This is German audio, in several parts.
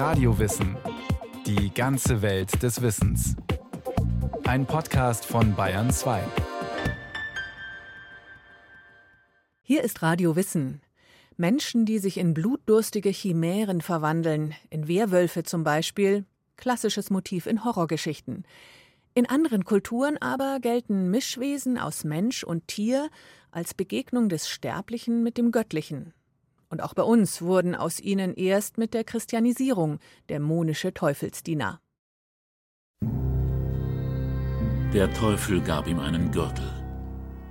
Radiowissen. Die ganze Welt des Wissens. Ein Podcast von Bayern 2. Hier ist Radio Wissen. Menschen, die sich in blutdurstige Chimären verwandeln, in Werwölfe zum Beispiel, klassisches Motiv in Horrorgeschichten. In anderen Kulturen aber gelten Mischwesen aus Mensch und Tier als Begegnung des Sterblichen mit dem Göttlichen. Und auch bei uns wurden aus ihnen erst mit der Christianisierung dämonische Teufelsdiener. Der Teufel gab ihm einen Gürtel.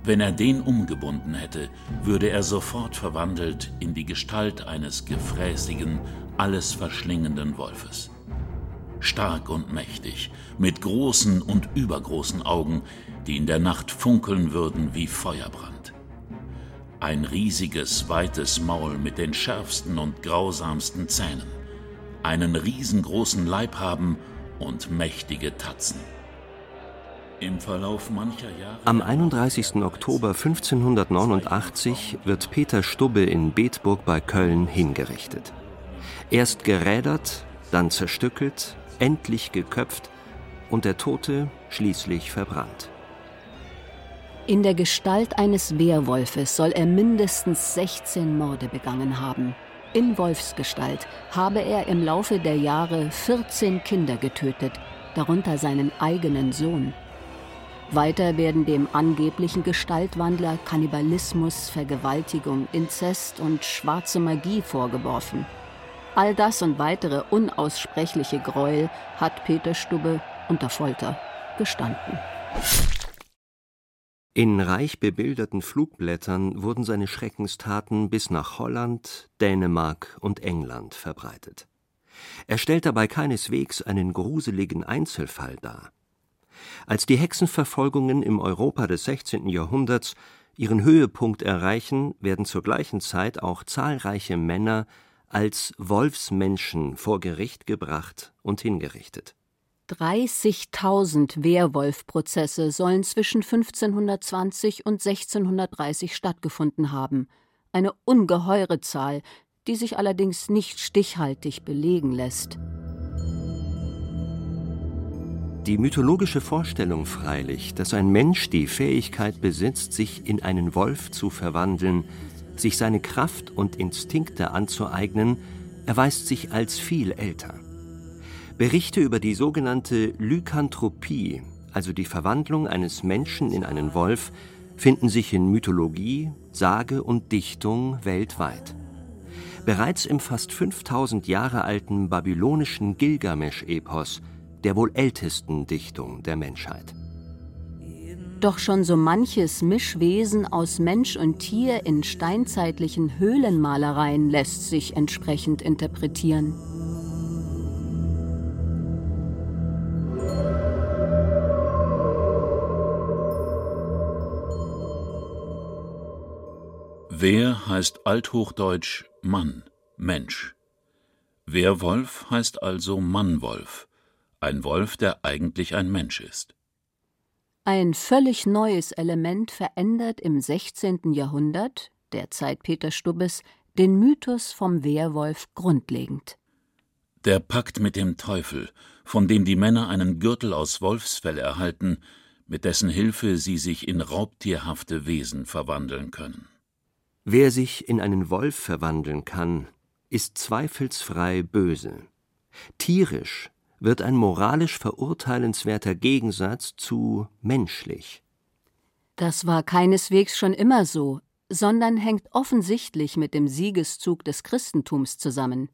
Wenn er den umgebunden hätte, würde er sofort verwandelt in die Gestalt eines gefräßigen, alles verschlingenden Wolfes stark und mächtig, mit großen und übergroßen Augen, die in der Nacht funkeln würden wie Feuerbrand. Ein riesiges, weites Maul mit den schärfsten und grausamsten Zähnen, einen riesengroßen Leib haben und mächtige Tatzen. Im Verlauf mancher Jahre Am 31. Oktober 1589 wird Peter Stubbe in Bedburg bei Köln hingerichtet. Erst gerädert, dann zerstückelt, endlich geköpft und der Tote schließlich verbrannt. In der Gestalt eines Wehrwolfes soll er mindestens 16 Morde begangen haben. In Wolfsgestalt habe er im Laufe der Jahre 14 Kinder getötet, darunter seinen eigenen Sohn. Weiter werden dem angeblichen Gestaltwandler Kannibalismus, Vergewaltigung, Inzest und schwarze Magie vorgeworfen. All das und weitere unaussprechliche Gräuel hat Peter Stubbe unter Folter gestanden. In reich bebilderten Flugblättern wurden seine Schreckenstaten bis nach Holland, Dänemark und England verbreitet. Er stellt dabei keineswegs einen gruseligen Einzelfall dar. Als die Hexenverfolgungen im Europa des 16. Jahrhunderts ihren Höhepunkt erreichen, werden zur gleichen Zeit auch zahlreiche Männer als Wolfsmenschen vor Gericht gebracht und hingerichtet. 30.000 Wehrwolf-Prozesse sollen zwischen 1520 und 1630 stattgefunden haben. Eine ungeheure Zahl, die sich allerdings nicht stichhaltig belegen lässt. Die mythologische Vorstellung freilich, dass ein Mensch die Fähigkeit besitzt, sich in einen Wolf zu verwandeln, sich seine Kraft und Instinkte anzueignen, erweist sich als viel älter. Berichte über die sogenannte Lykanthropie, also die Verwandlung eines Menschen in einen Wolf, finden sich in Mythologie, Sage und Dichtung weltweit. Bereits im fast 5000 Jahre alten babylonischen Gilgamesch-Epos, der wohl ältesten Dichtung der Menschheit. Doch schon so manches Mischwesen aus Mensch und Tier in steinzeitlichen Höhlenmalereien lässt sich entsprechend interpretieren. Wer heißt althochdeutsch Mann, Mensch. Werwolf heißt also Mannwolf, ein Wolf, der eigentlich ein Mensch ist. Ein völlig neues Element verändert im 16. Jahrhundert, der Zeit Peter Stubbes, den Mythos vom Wehrwolf grundlegend. Der Pakt mit dem Teufel, von dem die Männer einen Gürtel aus Wolfsfell erhalten, mit dessen Hilfe sie sich in raubtierhafte Wesen verwandeln können. Wer sich in einen Wolf verwandeln kann, ist zweifelsfrei böse. Tierisch wird ein moralisch verurteilenswerter Gegensatz zu menschlich. Das war keineswegs schon immer so, sondern hängt offensichtlich mit dem Siegeszug des Christentums zusammen.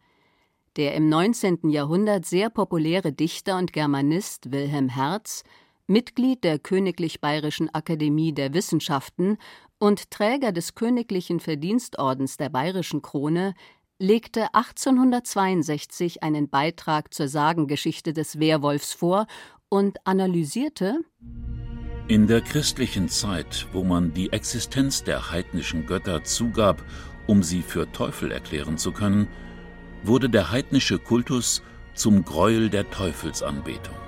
Der im 19. Jahrhundert sehr populäre Dichter und Germanist Wilhelm Herz, Mitglied der Königlich Bayerischen Akademie der Wissenschaften und Träger des Königlichen Verdienstordens der Bayerischen Krone, legte 1862 einen Beitrag zur Sagengeschichte des Werwolfs vor und analysierte In der christlichen Zeit, wo man die Existenz der heidnischen Götter zugab, um sie für Teufel erklären zu können, wurde der heidnische Kultus zum Greuel der Teufelsanbetung.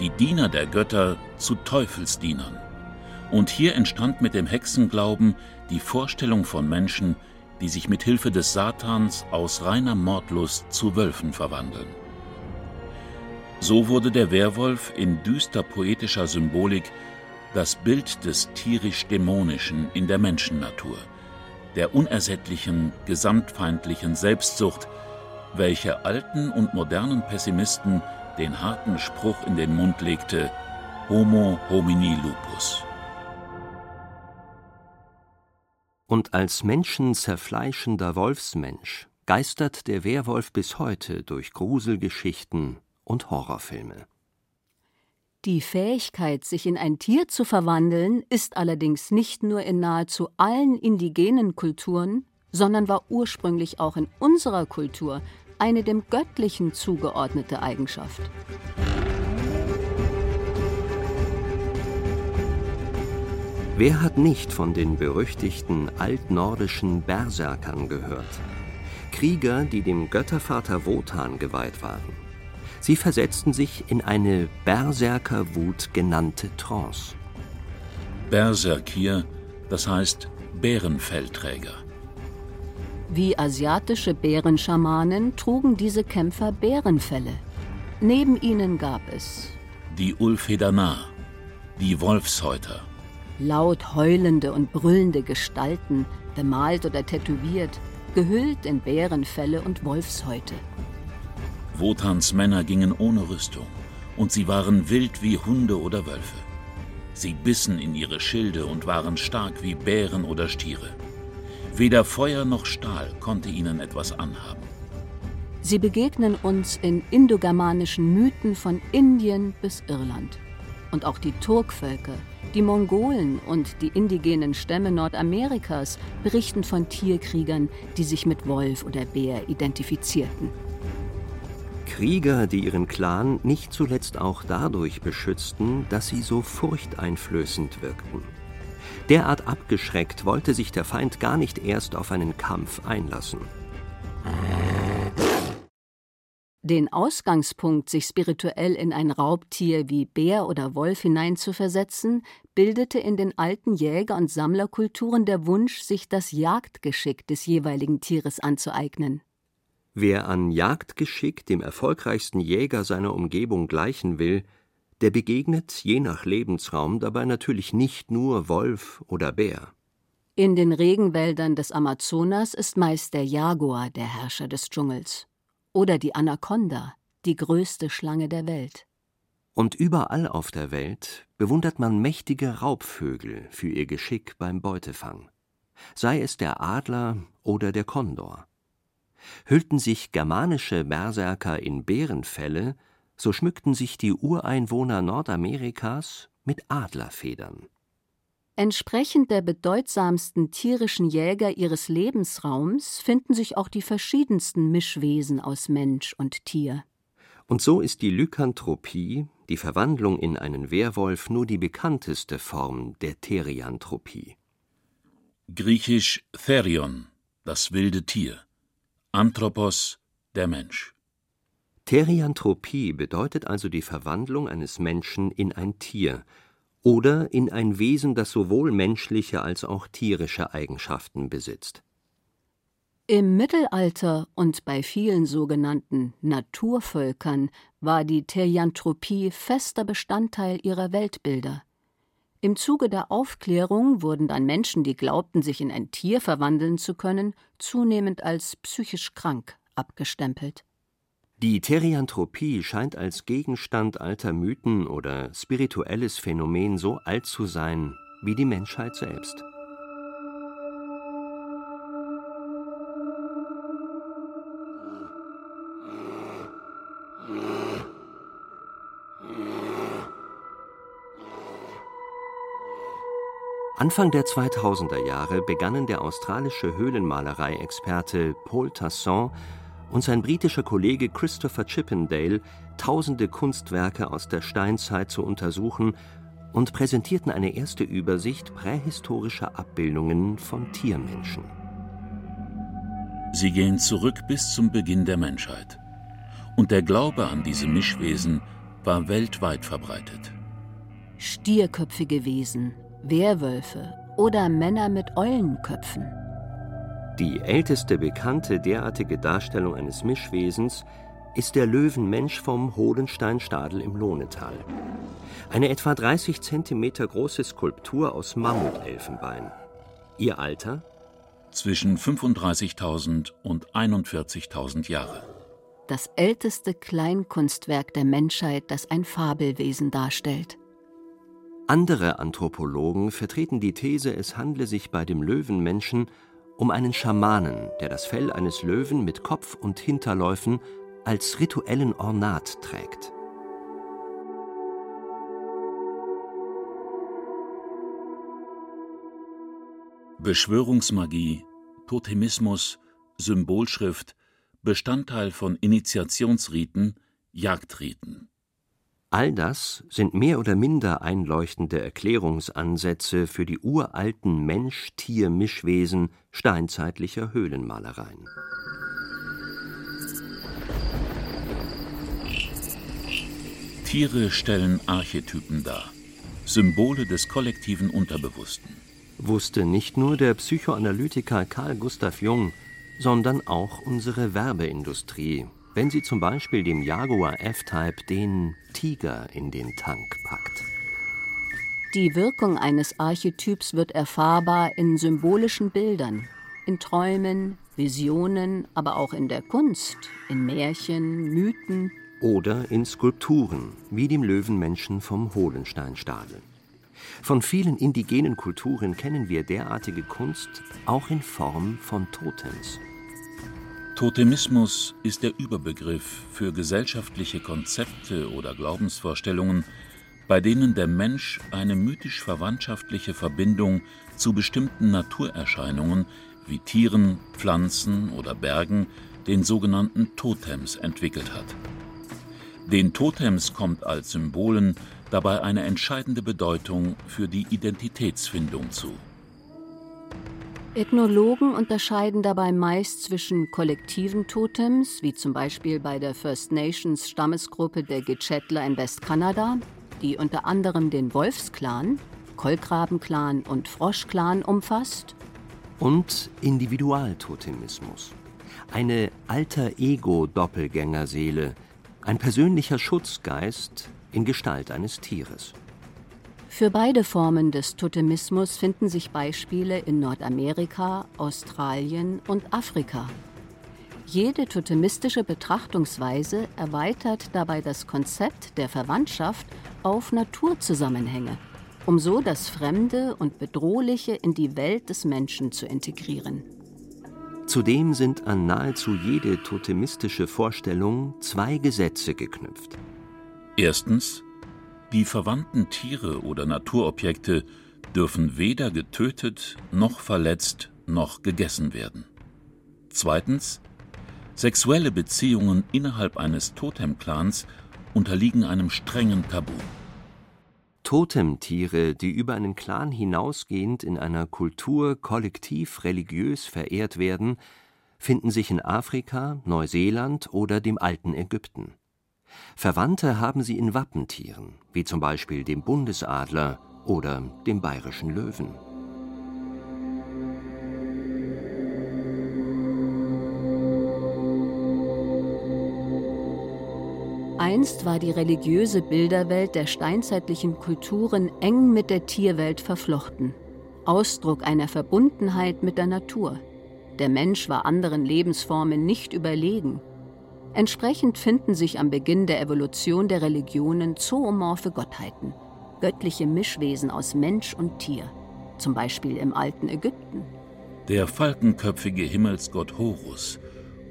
Die Diener der Götter zu Teufelsdienern. Und hier entstand mit dem Hexenglauben die Vorstellung von Menschen, die sich mit Hilfe des Satans aus reiner Mordlust zu Wölfen verwandeln. So wurde der Werwolf in düster poetischer Symbolik das Bild des tierisch-dämonischen in der Menschennatur, der unersättlichen, gesamtfeindlichen Selbstsucht, welche alten und modernen Pessimisten den harten Spruch in den Mund legte: Homo homini lupus. Und als menschenzerfleischender Wolfsmensch geistert der Werwolf bis heute durch Gruselgeschichten und Horrorfilme. Die Fähigkeit, sich in ein Tier zu verwandeln, ist allerdings nicht nur in nahezu allen indigenen Kulturen, sondern war ursprünglich auch in unserer Kultur eine dem Göttlichen zugeordnete Eigenschaft. Wer hat nicht von den berüchtigten altnordischen Berserkern gehört? Krieger, die dem Göttervater Wotan geweiht waren. Sie versetzten sich in eine Berserkerwut genannte Trance. Berserkir, das heißt Bärenfellträger. Wie asiatische Bärenschamanen trugen diese Kämpfer Bärenfelle. Neben ihnen gab es die Ulfedana, die Wolfshäuter, laut heulende und brüllende Gestalten, bemalt oder tätowiert, gehüllt in Bärenfelle und Wolfshäute. Wotans Männer gingen ohne Rüstung, und sie waren wild wie Hunde oder Wölfe. Sie bissen in ihre Schilde und waren stark wie Bären oder Stiere. Weder Feuer noch Stahl konnte ihnen etwas anhaben. Sie begegnen uns in indogermanischen Mythen von Indien bis Irland. Und auch die Turkvölker, die Mongolen und die indigenen Stämme Nordamerikas berichten von Tierkriegern, die sich mit Wolf oder Bär identifizierten. Krieger, die ihren Clan nicht zuletzt auch dadurch beschützten, dass sie so furchteinflößend wirkten. Derart abgeschreckt wollte sich der Feind gar nicht erst auf einen Kampf einlassen. Den Ausgangspunkt, sich spirituell in ein Raubtier wie Bär oder Wolf hineinzuversetzen, bildete in den alten Jäger- und Sammlerkulturen der Wunsch, sich das Jagdgeschick des jeweiligen Tieres anzueignen. Wer an Jagdgeschick dem erfolgreichsten Jäger seiner Umgebung gleichen will, der begegnet je nach Lebensraum dabei natürlich nicht nur Wolf oder Bär. In den Regenwäldern des Amazonas ist meist der Jaguar der Herrscher des Dschungels oder die Anaconda, die größte Schlange der Welt. Und überall auf der Welt bewundert man mächtige Raubvögel für ihr Geschick beim Beutefang, sei es der Adler oder der Kondor. Hüllten sich germanische Berserker in Bärenfelle, so schmückten sich die Ureinwohner Nordamerikas mit Adlerfedern. Entsprechend der bedeutsamsten tierischen Jäger ihres Lebensraums finden sich auch die verschiedensten Mischwesen aus Mensch und Tier. Und so ist die Lykanthropie, die Verwandlung in einen Werwolf, nur die bekannteste Form der Therianthropie. Griechisch Therion, das wilde Tier. Anthropos, der Mensch. Therianthropie bedeutet also die Verwandlung eines Menschen in ein Tier, oder in ein Wesen, das sowohl menschliche als auch tierische Eigenschaften besitzt. Im Mittelalter und bei vielen sogenannten Naturvölkern war die Therianthropie fester Bestandteil ihrer Weltbilder. Im Zuge der Aufklärung wurden dann Menschen, die glaubten, sich in ein Tier verwandeln zu können, zunehmend als psychisch krank abgestempelt. Die Therianthropie scheint als Gegenstand alter Mythen oder spirituelles Phänomen so alt zu sein wie die Menschheit selbst. Anfang der 2000er Jahre begannen der australische Höhlenmalerei-Experte Paul Tasson und sein britischer Kollege Christopher Chippendale tausende Kunstwerke aus der Steinzeit zu untersuchen und präsentierten eine erste Übersicht prähistorischer Abbildungen von Tiermenschen. Sie gehen zurück bis zum Beginn der Menschheit. Und der Glaube an diese Mischwesen war weltweit verbreitet. Stierköpfige Wesen, Werwölfe oder Männer mit Eulenköpfen. Die älteste bekannte derartige Darstellung eines Mischwesens ist der Löwenmensch vom Hohlensteinstadel im Lohnetal. Eine etwa 30 Zentimeter große Skulptur aus Mammutelfenbein. Ihr Alter? Zwischen 35.000 und 41.000 Jahre. Das älteste Kleinkunstwerk der Menschheit, das ein Fabelwesen darstellt. Andere Anthropologen vertreten die These, es handle sich bei dem Löwenmenschen um einen Schamanen, der das Fell eines Löwen mit Kopf und Hinterläufen als rituellen Ornat trägt. Beschwörungsmagie, Totemismus, Symbolschrift, Bestandteil von Initiationsriten, Jagdriten. All das sind mehr oder minder einleuchtende Erklärungsansätze für die uralten Mensch-Tier-Mischwesen steinzeitlicher Höhlenmalereien. Tiere stellen Archetypen dar, Symbole des kollektiven Unterbewussten. Wusste nicht nur der Psychoanalytiker Carl Gustav Jung, sondern auch unsere Werbeindustrie, wenn sie zum Beispiel dem Jaguar F-Type den Tiger in den Tank packt. Die Wirkung eines Archetyps wird erfahrbar in symbolischen Bildern, in Träumen, Visionen, aber auch in der Kunst, in Märchen, Mythen, oder in Skulpturen, wie dem Löwenmenschen vom Hohlensteinstadel. Von vielen indigenen Kulturen kennen wir derartige Kunst auch in Form von Totems. Totemismus ist der Überbegriff für gesellschaftliche Konzepte oder Glaubensvorstellungen, bei denen der Mensch eine mythisch-verwandtschaftliche Verbindung zu bestimmten Naturerscheinungen wie Tieren, Pflanzen oder Bergen, den sogenannten Totems, entwickelt hat. Den Totems kommt als Symbolen dabei eine entscheidende Bedeutung für die Identitätsfindung zu. Ethnologen unterscheiden dabei meist zwischen kollektiven Totems, wie zum Beispiel bei der First Nations Stammesgruppe der Gitschetler in Westkanada, die unter anderem den Wolfsklan, Kolkrabenklan und Froschklan umfasst, und Individualtotemismus, eine Alter-Ego-Doppelgängerseele, ein persönlicher Schutzgeist in Gestalt eines Tieres. Für beide Formen des Totemismus finden sich Beispiele in Nordamerika, Australien und Afrika. Jede totemistische Betrachtungsweise erweitert dabei das Konzept der Verwandtschaft auf Naturzusammenhänge, um so das Fremde und Bedrohliche in die Welt des Menschen zu integrieren. Zudem sind an nahezu jede totemistische Vorstellung zwei Gesetze geknüpft. Erstens, die verwandten Tiere oder Naturobjekte dürfen weder getötet noch verletzt noch gegessen werden. Zweitens, sexuelle Beziehungen innerhalb eines Totemclans unterliegen einem strengen Tabu. Totemtiere, die über einen Clan hinausgehend in einer Kultur kollektiv religiös verehrt werden, finden sich in Afrika, Neuseeland oder dem alten Ägypten. Verwandte haben sie in Wappentieren, wie zum Beispiel dem Bundesadler oder dem bayerischen Löwen Einst war die religiöse Bilderwelt der steinzeitlichen Kulturen eng mit der Tierwelt verflochten, Ausdruck einer Verbundenheit mit der Natur. Der Mensch war anderen Lebensformen nicht überlegen. Entsprechend finden sich am Beginn der Evolution der Religionen zoomorphe Gottheiten, göttliche Mischwesen aus Mensch und Tier, zum Beispiel im alten Ägypten. Der falkenköpfige Himmelsgott Horus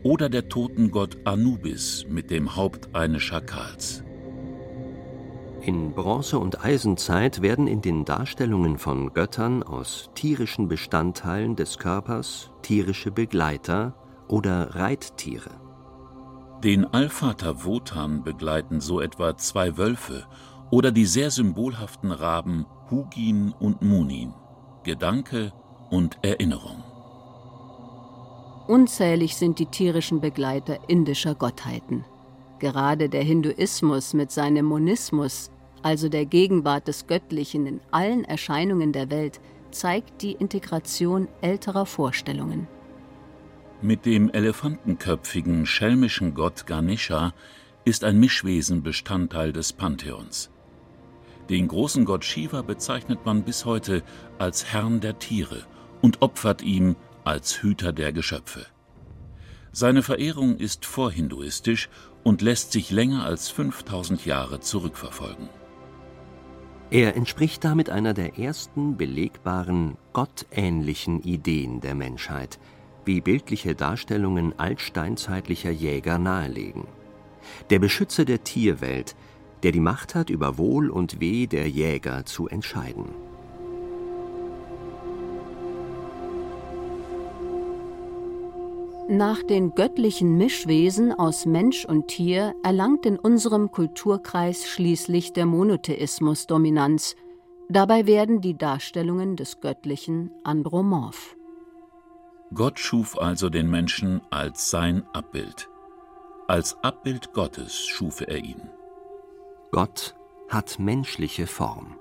oder der Totengott Anubis mit dem Haupt eines Schakals. In Bronze- und Eisenzeit werden in den Darstellungen von Göttern aus tierischen Bestandteilen des Körpers tierische Begleiter oder Reittiere. Den Allvater Wotan begleiten so etwa zwei Wölfe oder die sehr symbolhaften Raben Hugin und Munin, Gedanke und Erinnerung. Unzählig sind die tierischen Begleiter indischer Gottheiten. Gerade der Hinduismus mit seinem Monismus, also der Gegenwart des Göttlichen in allen Erscheinungen der Welt, zeigt die Integration älterer Vorstellungen. Mit dem elefantenköpfigen, schelmischen Gott Ganesha ist ein Mischwesen Bestandteil des Pantheons. Den großen Gott Shiva bezeichnet man bis heute als Herrn der Tiere und opfert ihm als Hüter der Geschöpfe. Seine Verehrung ist vorhinduistisch und lässt sich länger als 5000 Jahre zurückverfolgen. Er entspricht damit einer der ersten belegbaren, gottähnlichen Ideen der Menschheit – wie bildliche Darstellungen altsteinzeitlicher Jäger nahelegen. Der Beschützer der Tierwelt, der die Macht hat, über Wohl und Weh der Jäger zu entscheiden. Nach den göttlichen Mischwesen aus Mensch und Tier erlangt in unserem Kulturkreis schließlich der Monotheismus Dominanz. Dabei werden die Darstellungen des Göttlichen andromorph. Gott schuf also den Menschen als sein Abbild. Als Abbild Gottes schuf er ihn. Gott hat menschliche Form.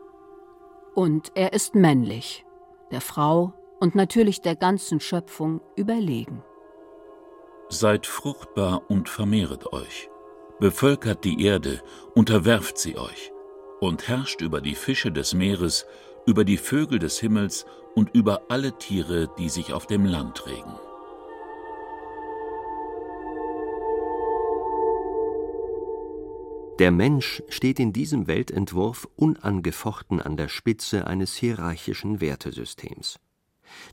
Und er ist männlich, der Frau und natürlich der ganzen Schöpfung überlegen. Seid fruchtbar und vermehret euch, bevölkert die Erde, unterwerft sie euch und herrscht über die Fische des Meeres, über die Vögel des Himmels und über alle Tiere, die sich auf dem Land regen. Der Mensch steht in diesem Weltentwurf unangefochten an der Spitze eines hierarchischen Wertesystems.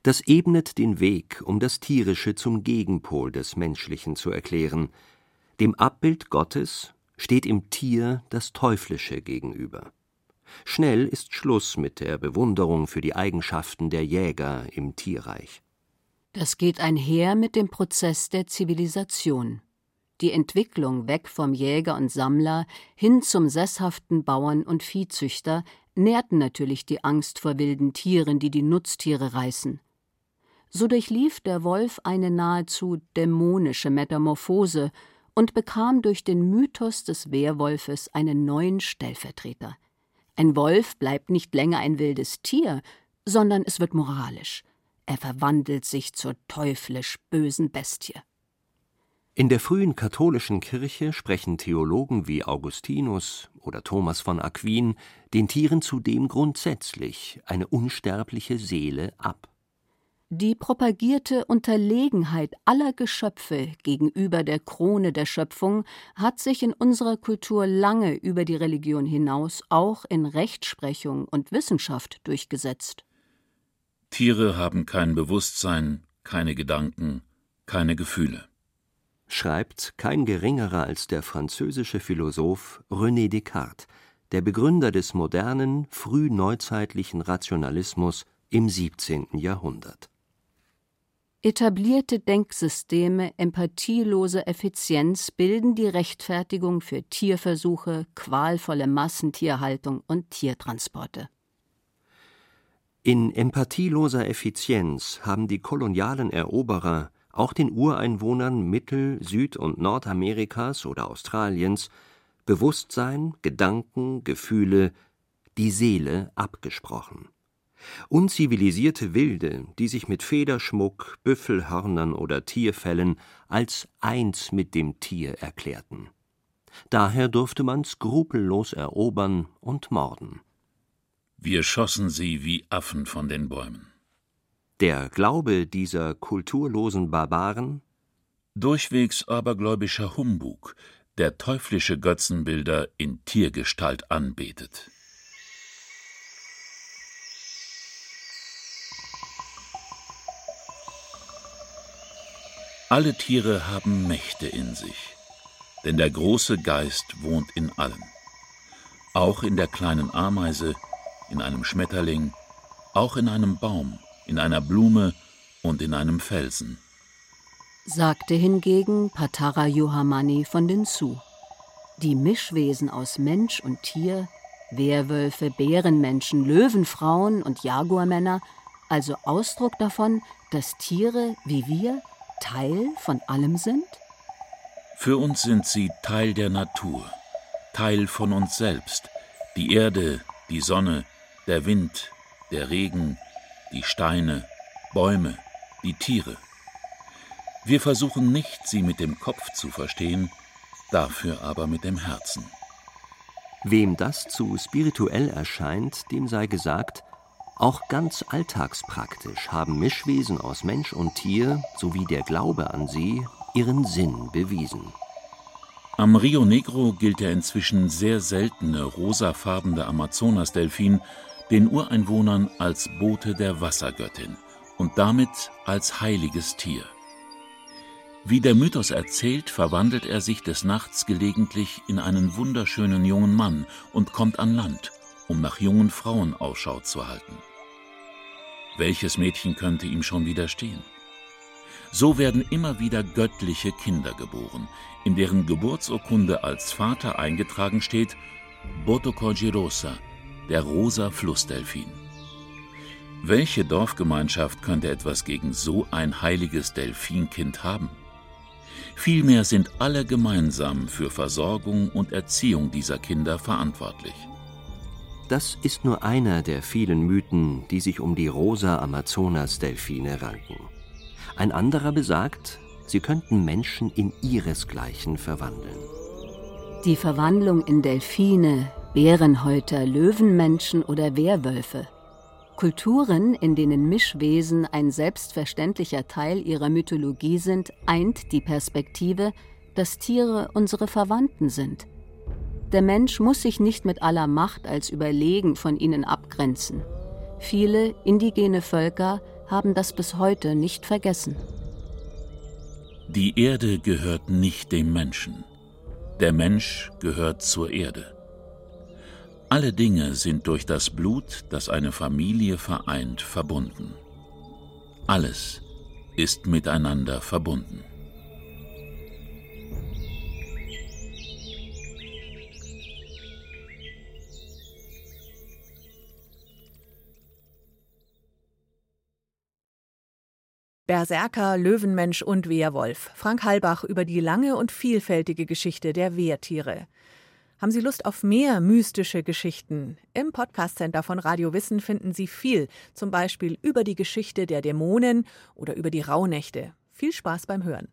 Das ebnet den Weg, um das Tierische zum Gegenpol des Menschlichen zu erklären. Dem Abbild Gottes steht im Tier das Teuflische gegenüber. Schnell ist Schluss mit der Bewunderung für die Eigenschaften der Jäger im Tierreich. Das geht einher mit dem Prozess der Zivilisation. Die Entwicklung weg vom Jäger und Sammler hin zum sesshaften Bauern und Viehzüchter nährten natürlich die Angst vor wilden Tieren, die die Nutztiere reißen. So durchlief der Wolf eine nahezu dämonische Metamorphose und bekam durch den Mythos des Werwolfes einen neuen Stellvertreter – ein Wolf bleibt nicht länger ein wildes Tier, sondern es wird moralisch. Er verwandelt sich zur teuflisch bösen Bestie. In der frühen katholischen Kirche sprechen Theologen wie Augustinus oder Thomas von Aquin den Tieren zudem grundsätzlich eine unsterbliche Seele ab. Die propagierte Unterlegenheit aller Geschöpfe gegenüber der Krone der Schöpfung hat sich in unserer Kultur lange über die Religion hinaus auch in Rechtsprechung und Wissenschaft durchgesetzt. Tiere haben kein Bewusstsein, keine Gedanken, keine Gefühle. Schreibt kein geringerer als der französische Philosoph René Descartes, der Begründer des modernen, frühneuzeitlichen Rationalismus im 17. Jahrhundert. Etablierte Denksysteme empathieloser Effizienz bilden die Rechtfertigung für Tierversuche, qualvolle Massentierhaltung und Tiertransporte. In empathieloser Effizienz haben die kolonialen Eroberer auch den Ureinwohnern Mittel-, Süd- und Nordamerikas oder Australiens Bewusstsein, Gedanken, Gefühle, die Seele abgesprochen Unzivilisierte Wilde, die sich mit Federschmuck, Büffelhörnern oder Tierfellen als eins mit dem Tier erklärten. Daher durfte man skrupellos erobern und morden. Wir schossen sie wie Affen von den Bäumen. Der Glaube dieser kulturlosen Barbaren? Durchwegs abergläubischer Humbug, der teuflische Götzenbilder in Tiergestalt anbetet. Alle Tiere haben Mächte in sich, denn der große Geist wohnt in allen. Auch in der kleinen Ameise, in einem Schmetterling, auch in einem Baum, in einer Blume und in einem Felsen. Sagte hingegen Patara Yohamani von den Su. Die Mischwesen aus Mensch und Tier, Werwölfe, Bärenmenschen, Löwenfrauen und Jaguarmänner, also Ausdruck davon, dass Tiere wie wir Teil von allem sind? Für uns sind sie Teil der Natur, Teil von uns selbst, die Erde, die Sonne, der Wind, der Regen, die Steine, Bäume, die Tiere. Wir versuchen nicht, sie mit dem Kopf zu verstehen, dafür aber mit dem Herzen. Wem das zu spirituell erscheint, dem sei gesagt, auch ganz alltagspraktisch haben Mischwesen aus Mensch und Tier sowie der Glaube an sie ihren Sinn bewiesen. Am Rio Negro gilt der inzwischen sehr seltene rosafarbene Amazonasdelfin den Ureinwohnern als Bote der Wassergöttin und damit als heiliges Tier. Wie der Mythos erzählt, verwandelt er sich des Nachts gelegentlich in einen wunderschönen jungen Mann und kommt an Land, um nach jungen Frauen Ausschau zu halten. Welches Mädchen könnte ihm schon widerstehen? So werden immer wieder göttliche Kinder geboren, in deren Geburtsurkunde als Vater eingetragen steht Botocorgirosa, der rosa Flussdelfin. Welche Dorfgemeinschaft könnte etwas gegen so ein heiliges Delfinkind haben? Vielmehr sind alle gemeinsam für Versorgung und Erziehung dieser Kinder verantwortlich. Das ist nur einer der vielen Mythen, die sich um die rosa Amazonas-Delfine ranken. Ein anderer besagt, sie könnten Menschen in ihresgleichen verwandeln. Die Verwandlung in Delfine, Bärenhäuter, Löwenmenschen oder Werwölfe. Kulturen, in denen Mischwesen ein selbstverständlicher Teil ihrer Mythologie sind, eint die Perspektive, dass Tiere unsere Verwandten sind. Der Mensch muss sich nicht mit aller Macht als überlegen von ihnen abgrenzen. Viele indigene Völker haben das bis heute nicht vergessen. Die Erde gehört nicht dem Menschen. Der Mensch gehört zur Erde. Alle Dinge sind durch das Blut, das eine Familie vereint, verbunden. Alles ist miteinander verbunden. Berserker, Löwenmensch und Wehrwolf. Frank Halbach über die lange und vielfältige Geschichte der Wehrtiere. Haben Sie Lust auf mehr mystische Geschichten? Im Podcast Center von Radio Wissen finden Sie viel, zum Beispiel über die Geschichte der Dämonen oder über die Rauhnächte. Viel Spaß beim Hören.